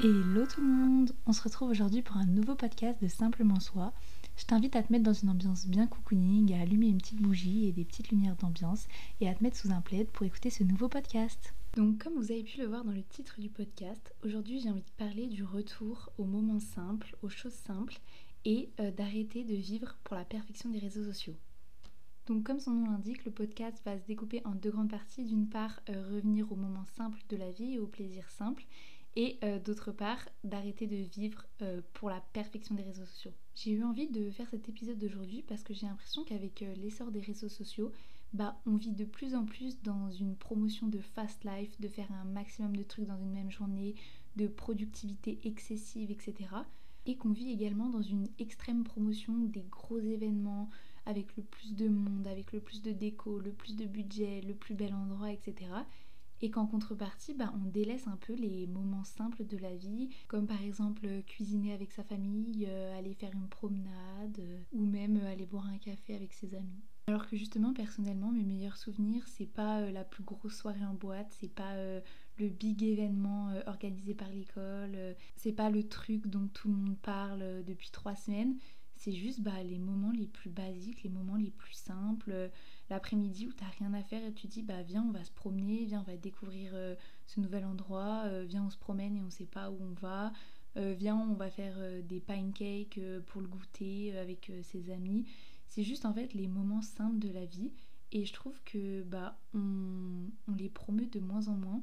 Hello tout le monde On se retrouve aujourd'hui pour un nouveau podcast de Simplement Soi. Je t'invite à te mettre dans une ambiance bien cocooning, à allumer une petite bougie et des petites lumières d'ambiance et à te mettre sous un plaid pour écouter ce nouveau podcast. Donc comme vous avez pu le voir dans le titre du podcast, aujourd'hui j'ai envie de parler du retour aux moments simples, aux choses simples et euh, d'arrêter de vivre pour la perfection des réseaux sociaux. Donc comme son nom l'indique, le podcast va se découper en deux grandes parties. D'une part, euh, revenir aux moments simples de la vie et aux plaisirs simples et euh, d'autre part d'arrêter de vivre euh, pour la perfection des réseaux sociaux. J'ai eu envie de faire cet épisode d'aujourd'hui parce que j'ai l'impression qu'avec euh, l'essor des réseaux sociaux, bah, on vit de plus en plus dans une promotion de fast life, de faire un maximum de trucs dans une même journée, de productivité excessive, etc. Et qu'on vit également dans une extrême promotion des gros événements avec le plus de monde, avec le plus de déco, le plus de budget, le plus bel endroit, etc et qu'en contrepartie, bah, on délaisse un peu les moments simples de la vie, comme par exemple euh, cuisiner avec sa famille, euh, aller faire une promenade, euh, ou même aller boire un café avec ses amis. Alors que justement, personnellement, mes meilleurs souvenirs, c'est pas la plus grosse soirée en boîte, c'est pas le big événement organisé par l'école, c'est pas le truc dont tout le monde parle depuis trois semaines, c'est juste bah, les moments les plus basiques, les moments les plus simples, l'après-midi où t'as rien à faire et tu dis bah viens on va se promener, viens on va découvrir euh, ce nouvel endroit, euh, viens on se promène et on sait pas où on va, viens on va faire des pancakes pour le goûter avec ses amis. C'est juste en fait les moments simples de la vie et je trouve que bah on, les promeut de moins en moins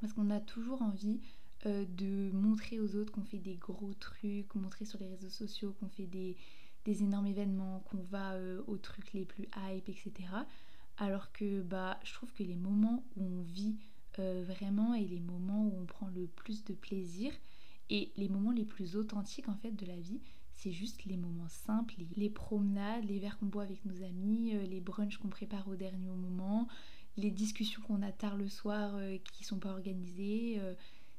parce qu'on a toujours envie euh, de montrer aux autres qu'on fait des gros trucs, montrer sur les réseaux sociaux qu'on fait des, énormes événements, qu'on va euh, aux trucs les plus hype, etc. Alors que bah, je trouve que les moments où on vit euh, vraiment et les moments où on prend le plus de plaisir et les moments les plus authentiques en fait de la vie, c'est juste les moments simples, les, promenades, les verres qu'on boit avec nos amis, les brunchs qu'on prépare au dernier moment, les discussions qu'on a tard le soir qui sont pas organisées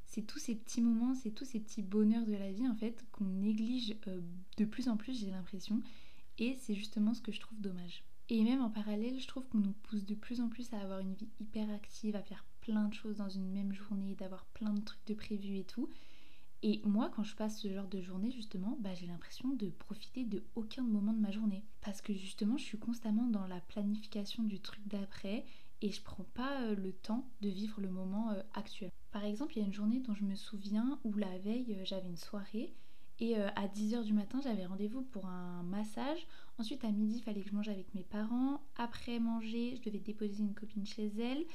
c'est tous ces petits moments, c'est tous ces petits bonheurs de la vie en fait qu'on néglige euh, de plus en plus, j'ai l'impression. Et c'est justement ce que je trouve dommage. Et même en parallèle, je trouve qu'on nous pousse de plus en plus à avoir une vie hyper active, à faire plein de choses dans une même journée, d'avoir plein de trucs de prévus et tout. Et moi, quand je passe ce genre de journée, justement, bah, j'ai l'impression de profiter de aucun moment de ma journée. Parce que justement, je suis constamment dans la planification du truc d'après et je prends pas euh, le temps de vivre le moment euh, actuel. Par exemple, il y a une journée dont je me souviens où la veille euh, j'avais une soirée et à 10h du matin j'avais rendez-vous pour un massage. Ensuite à midi il fallait que je mange avec mes parents. Après manger, je devais déposer une copine chez elle.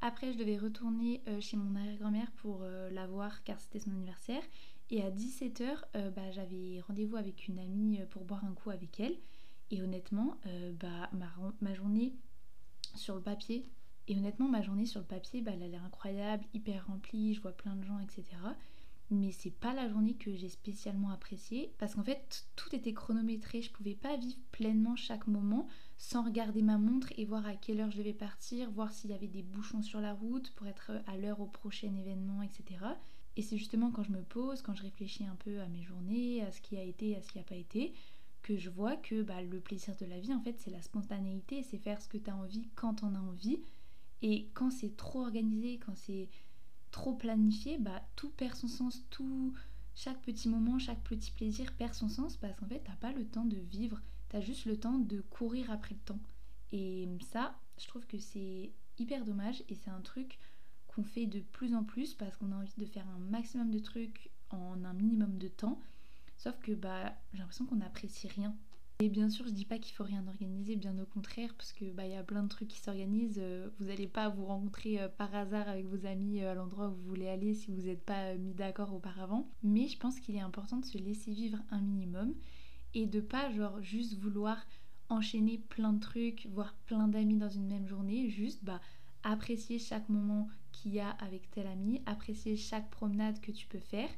Après je devais retourner chez mon arrière-grand-mère pour la voir car c'était son anniversaire. Et à 17h bah, j'avais rendez-vous avec une amie pour boire un coup avec elle. Et honnêtement, bah, ma, ma journée sur le papier. Et honnêtement, ma journée sur le papier, bah, elle a l'air incroyable, hyper remplie, je vois plein de gens, etc. Mais c'est pas la journée que j'ai spécialement appréciée parce qu'en fait tout était chronométré, je pouvais pas vivre pleinement chaque moment sans regarder ma montre et voir à quelle heure je devais partir, voir s'il y avait des bouchons sur la route pour être à l'heure au prochain événement, etc. Et c'est justement quand je me pose, quand je réfléchis un peu à mes journées, à ce qui a été, à ce qui n'a pas été, que je vois que bah, le plaisir de la vie, en fait, c'est la spontanéité, c'est faire ce que tu as envie quand tu en as envie. Et quand c'est trop organisé, quand c'est trop planifié, bah, tout perd son sens, tout, chaque petit moment, chaque petit plaisir perd son sens parce qu'en fait, t'as pas le temps de vivre, tu as juste le temps de courir après le temps. Et ça, je trouve que c'est hyper dommage et c'est un truc qu'on fait de plus en plus parce qu'on a envie de faire un maximum de trucs en un minimum de temps Sauf que bah, j'ai l'impression qu'on n'apprécie rien. Et bien sûr, je dis pas qu'il faut rien organiser, bien au contraire, parce que bah il y a plein de trucs qui s'organisent. Euh, vous n'allez pas vous rencontrer euh, par hasard avec vos amis euh, à l'endroit où vous voulez aller si vous n'êtes pas mis d'accord auparavant. Mais je pense qu'il est important de se laisser vivre un minimum et de pas genre juste vouloir enchaîner plein de trucs, voir plein d'amis dans une même journée, juste bah apprécier chaque moment qu'il y a avec tel ami, apprécier chaque promenade que tu peux faire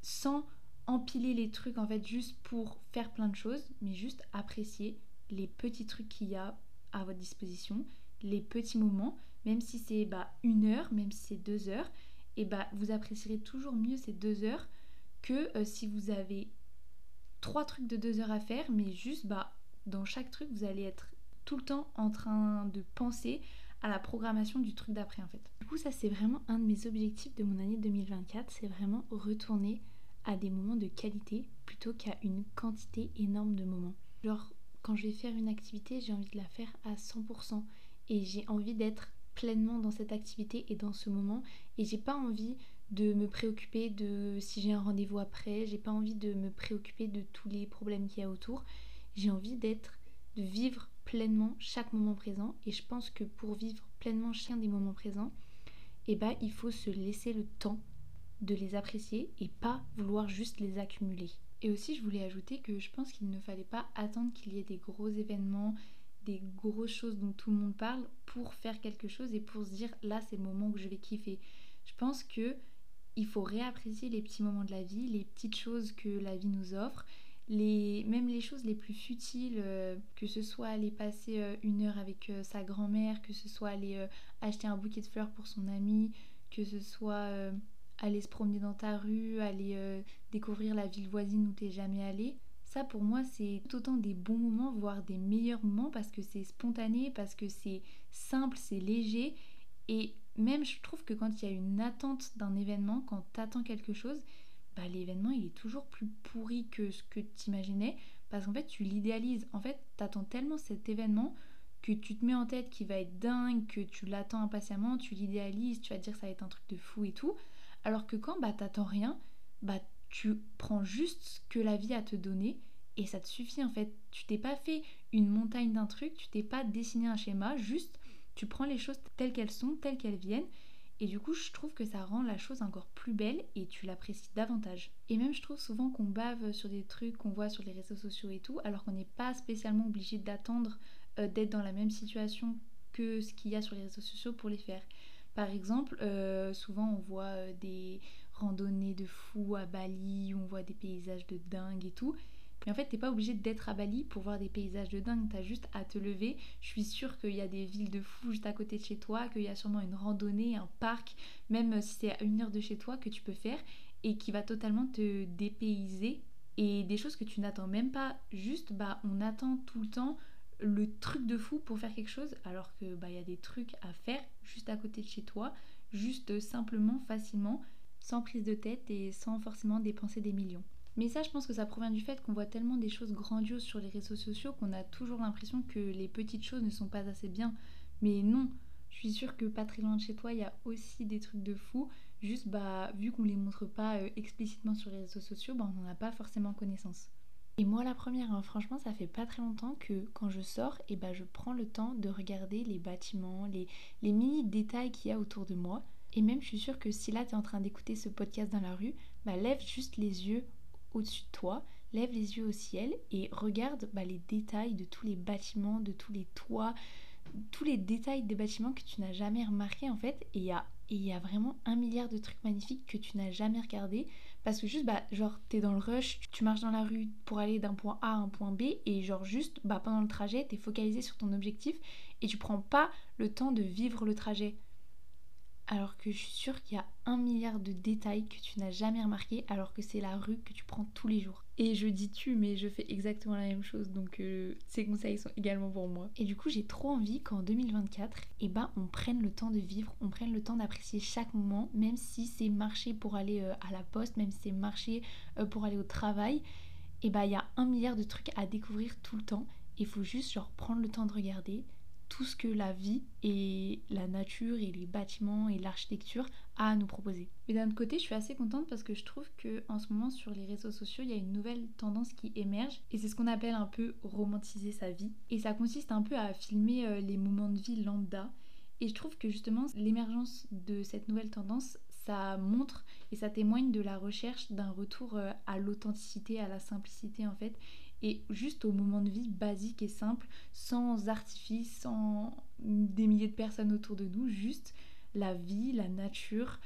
sans empiler les trucs en fait juste pour faire plein de choses, mais juste apprécier les petits trucs qu'il y a à votre disposition, les petits moments, même si c'est bah, une heure, même si c'est deux heures, et bah vous apprécierez toujours mieux ces deux heures que euh, si vous avez trois trucs de deux heures à faire, mais juste bah dans chaque truc vous allez être tout le temps en train de penser à la programmation du truc d'après en fait. Du coup ça c'est vraiment un de mes objectifs de mon année 2024, c'est vraiment retourner à des moments de qualité plutôt qu'à une quantité énorme de moments. Genre quand je vais faire une activité, j'ai envie de la faire à 100% et j'ai envie d'être pleinement dans cette activité et dans ce moment et j'ai pas envie de me préoccuper de si j'ai un rendez-vous après, j'ai pas envie de me préoccuper de tous les problèmes qu'il y a autour. J'ai envie d'être de vivre pleinement chaque moment présent et je pense que pour vivre pleinement chacun des moments présents, eh ben, il faut se laisser le temps de les apprécier et pas vouloir juste les accumuler. Et aussi je voulais ajouter que je pense qu'il ne fallait pas attendre qu'il y ait des gros événements, des grosses choses dont tout le monde parle pour faire quelque chose et pour se dire là c'est le moment où je vais kiffer. Je pense que il faut réapprécier les petits moments de la vie, les petites choses que la vie nous offre, même les choses les plus futiles, euh, que ce soit aller passer euh, une heure avec euh, sa grand-mère, que ce soit aller acheter un bouquet de fleurs pour son ami, que ce soit aller se promener dans ta rue, aller découvrir la ville voisine où t'es jamais allé. Ça pour moi c'est autant des bons moments, voire des meilleurs moments parce que c'est spontané, parce que c'est simple, c'est léger. Et même je trouve que quand il y a une attente d'un événement, quand t'attends quelque chose, bah, l'événement il est toujours plus pourri que ce que tu imaginais parce qu'en fait tu l'idéalises. En fait, t'attends tellement cet événement que tu te mets en tête qu'il va être dingue, que tu l'attends impatiemment, tu l'idéalises, tu vas te dire que ça va être un truc de fou et tout. Alors que quand bah t'attends rien, bah tu prends juste ce que la vie a te donné et ça te suffit en fait. Tu t'es pas fait une montagne d'un truc, tu t'es pas dessiné un schéma, juste tu prends les choses telles qu'elles sont, telles qu'elles viennent. Et du coup, je trouve que ça rend la chose encore plus belle et tu l'apprécies davantage. Et même, je trouve souvent qu'on bave sur des trucs qu'on voit sur les réseaux sociaux et tout, alors qu'on n'est pas spécialement obligé d'attendre euh, d'être dans la même situation que ce qu'il y a sur les réseaux sociaux pour les faire. Par exemple, euh, souvent on voit euh, des randonnées de fous à Bali, on voit des paysages de dingue et tout. Mais en fait, t'es pas obligé d'être à Bali pour voir des paysages de dingue, t'as juste à te lever. Je suis sûre qu'il y a des villes de fous juste à côté de chez toi, qu'il y a sûrement une randonnée, un parc, même si c'est à une heure de chez toi, que tu peux faire et qui va totalement te dépayser. Et des choses que tu n'attends même pas, juste bah on attend tout le temps le truc de fou pour faire quelque chose alors que bah il y a des trucs à faire juste à côté de chez toi, juste simplement, facilement, sans prise de tête et sans forcément dépenser des millions. Mais ça, je pense que ça provient du fait qu'on voit tellement des choses grandioses sur les réseaux sociaux qu'on a toujours l'impression que les petites choses ne sont pas assez bien. Mais non, je suis sûre que pas très loin de chez toi, il y a aussi des trucs de fou. Juste, bah, vu qu'on les montre pas euh, explicitement sur les réseaux sociaux, bah, on n'en a pas forcément connaissance. Et moi la première, hein, franchement ça fait pas très longtemps que quand je sors, et eh ben, je prends le temps de regarder les bâtiments, les, les mini détails qu'il y a autour de moi. Et même je suis sûre que si là tu en train d'écouter ce podcast dans la rue, bah lève juste les yeux au-dessus de toi, lève les yeux au ciel et regarde bah, les détails de tous les bâtiments, de tous les toits, tous les détails des bâtiments que tu n'as jamais remarqué en fait. Et il y a y a vraiment un milliard de trucs magnifiques que tu n'as jamais regardé parce que juste bah genre t'es dans le rush tu marches dans la rue pour aller d'un point A à un point B et genre juste bah pendant le trajet t'es focalisé sur ton objectif et tu prends pas le temps de vivre le trajet alors que je suis sûre qu'il y a un milliard de détails que tu n'as jamais remarqué alors que c'est la rue que tu prends tous les jours. Et je dis tu mais je fais exactement la même chose donc euh, ces conseils sont également pour moi. Et du coup j'ai trop envie qu'en 2024 eh ben, on prenne le temps de vivre, on prenne le temps d'apprécier chaque moment même si c'est marcher pour aller euh, à la poste, même si c'est marcher euh, pour aller au travail. Et eh ben il y a un milliard de trucs à découvrir tout le temps. Il faut juste genre prendre le temps de regarder, tout ce que la vie et la nature et les bâtiments et l'architecture a à nous proposer. Mais d'un autre côté, je suis assez contente parce que je trouve que en ce moment sur les réseaux sociaux, il y a une nouvelle tendance qui émerge et c'est ce qu'on appelle un peu romantiser sa vie. Et ça consiste un peu à filmer euh, les moments de vie lambda. Et je trouve que justement l'émergence de cette nouvelle tendance, ça montre et ça témoigne de la recherche d'un retour euh, à l'authenticité, à la simplicité en fait, et juste au moment de vie basique et simple, sans artifice, sans des milliers de personnes autour de nous, juste la vie, la nature,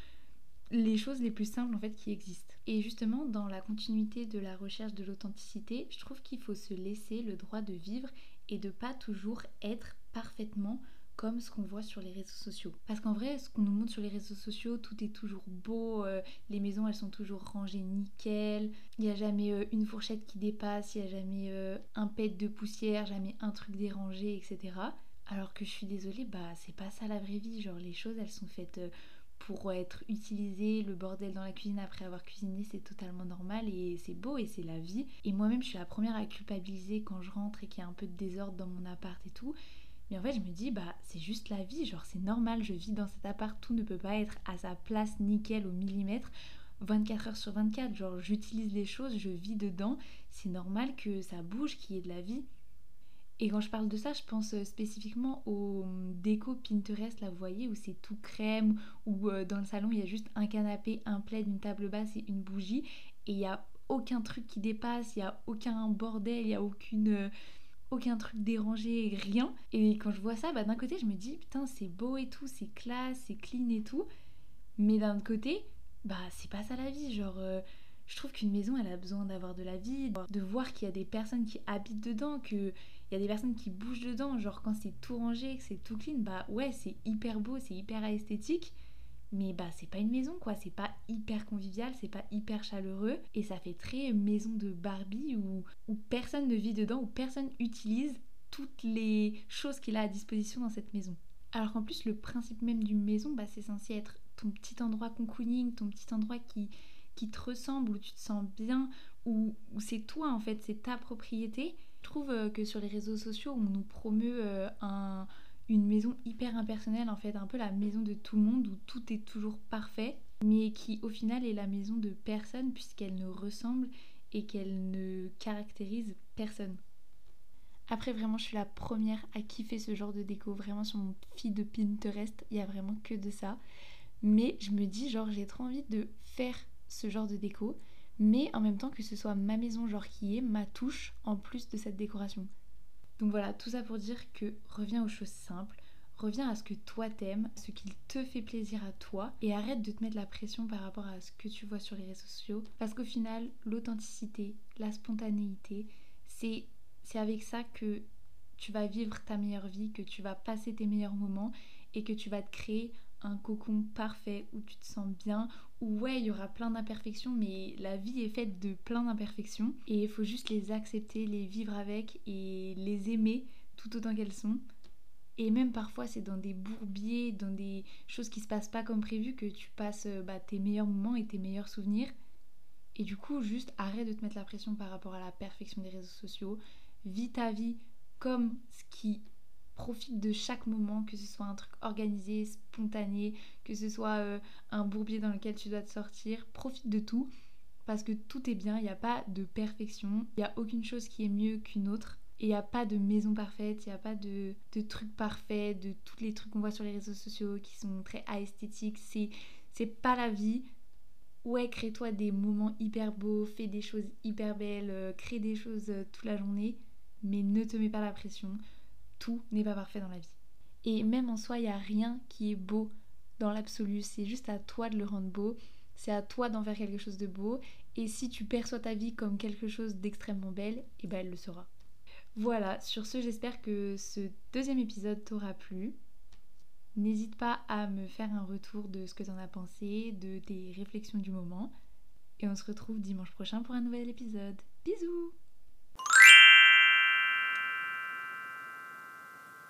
les choses les plus simples en fait qui existent. Et justement, dans la continuité de la recherche de l'authenticité, je trouve qu'il faut se laisser le droit de vivre et de pas toujours être parfaitement comme ce qu'on voit sur les réseaux sociaux. Parce qu'en vrai, ce qu'on nous montre sur les réseaux sociaux, tout est toujours beau, euh, les maisons elles sont toujours rangées nickel, il n'y a jamais euh, une fourchette qui dépasse, il n'y a jamais euh, un pet de poussière, jamais un truc dérangé, etc. Alors que je suis désolée, bah c'est pas ça la vraie vie. Genre les choses elles sont faites pour être utilisées. Le bordel dans la cuisine après avoir cuisiné c'est totalement normal et c'est beau et c'est la vie. Et moi-même je suis la première à culpabiliser quand je rentre et qu'il y a un peu de désordre dans mon appart et tout. Mais en fait je me dis bah c'est juste la vie, genre c'est normal, je vis dans cet appart, tout ne peut pas être à sa place nickel au millimètre. 24 heures sur 24, genre j'utilise les choses, je vis dedans, c'est normal que ça bouge, qu'il y ait de la vie. Et quand je parle de ça, je pense euh, spécifiquement aux hum, déco Pinterest, là vous voyez, où c'est tout crème, où euh, dans le salon il y a juste un canapé, un plaid, une table basse et une bougie, et il n'y a aucun truc qui dépasse, il n'y a aucun bordel, il n'y a aucune, euh, aucun truc dérangé, rien. Et quand je vois ça, bah, d'un côté je me dis, putain c'est beau et tout, c'est classe, c'est clean et tout, mais d'un autre côté, bah c'est pas ça la vie, genre je trouve qu'une maison, elle a besoin d'avoir de la vie, de voir qu'il y a des personnes qui habitent dedans, qu'il y a des personnes qui bougent dedans. Genre quand c'est tout rangé, que c'est tout clean, bah ouais, c'est hyper beau, c'est hyper esthétique. Mais bah c'est pas une maison quoi, c'est pas hyper convivial, c'est pas hyper chaleureux et ça fait très maison de Barbie où, où personne ne vit dedans, où personne utilise toutes les choses qu'il a à disposition dans cette maison. Alors qu'en plus le principe même d'une maison, bah, c'est censé être ton petit endroit cocooning, ton petit endroit qui, qui te ressemble, où tu te sens bien, où, c'est toi en fait, c'est ta propriété. Je trouve euh, que sur les réseaux sociaux, on nous promeut euh, un, une maison hyper impersonnelle, en fait, un peu la maison de tout le monde, où tout est toujours parfait, mais qui au final est la maison de personne, puisqu'elle ne ressemble et qu'elle ne caractérise personne. Après, vraiment, je suis la première à kiffer ce genre de déco. Vraiment, sur mon feed de Pinterest, il y a vraiment que de ça. Mais je me dis, genre, j'ai trop envie de faire ce genre de déco, mais en même temps que ce soit ma maison genre qui est ma touche en plus de cette décoration. Donc voilà, tout ça pour dire que reviens aux choses simples, reviens à ce que toi t'aimes, ce qui te fait plaisir à toi et arrête de te mettre la pression par rapport à ce que tu vois sur les réseaux sociaux parce qu'au final, l'authenticité, la spontanéité, c'est avec ça que tu vas vivre ta meilleure vie, que tu vas passer tes meilleurs moments et que tu vas te créer un cocon parfait où tu te sens bien, ouais, il y aura plein d'imperfections, mais la vie est faite de plein d'imperfections et il faut juste les accepter, les vivre avec et les aimer tout autant qu'elles sont. Et même parfois, c'est dans des bourbiers, dans des choses qui se passent pas comme prévu que tu passes euh, bah, tes meilleurs moments et tes meilleurs souvenirs. Et du coup, juste arrête de te mettre la pression par rapport à la perfection des réseaux sociaux. Vis ta vie comme ce qui profite de chaque moment, que ce soit un truc organisé, spontané, que ce soit euh, un bourbier dans lequel tu dois te sortir, profite de tout parce que tout est bien, il n'y a pas de perfection, il n'y a aucune chose qui est mieux qu'une autre. Et il n'y a pas de maison parfaite, il n'y a pas de, trucs parfaits, de tous les trucs qu'on voit sur les réseaux sociaux qui sont très esthétiques. C'est, c'est pas la vie. Ouais, crée-toi des moments hyper beaux, fais des choses hyper belles, euh, crée des choses euh, toute la journée, mais ne te mets pas la pression tout n'est pas parfait dans la vie. Et même en soi, il n'y a rien qui est beau dans l'absolu. C'est juste à toi de le rendre beau. C'est à toi d'en faire quelque chose de beau. Et si tu perçois ta vie comme quelque chose d'extrêmement belle, et eh ben elle le sera. Voilà, sur ce, j'espère que ce deuxième épisode t'aura plu. N'hésite pas à me faire un retour de ce que t'en as pensé, de tes réflexions du moment. Et on se retrouve dimanche prochain pour un nouvel épisode. Bisous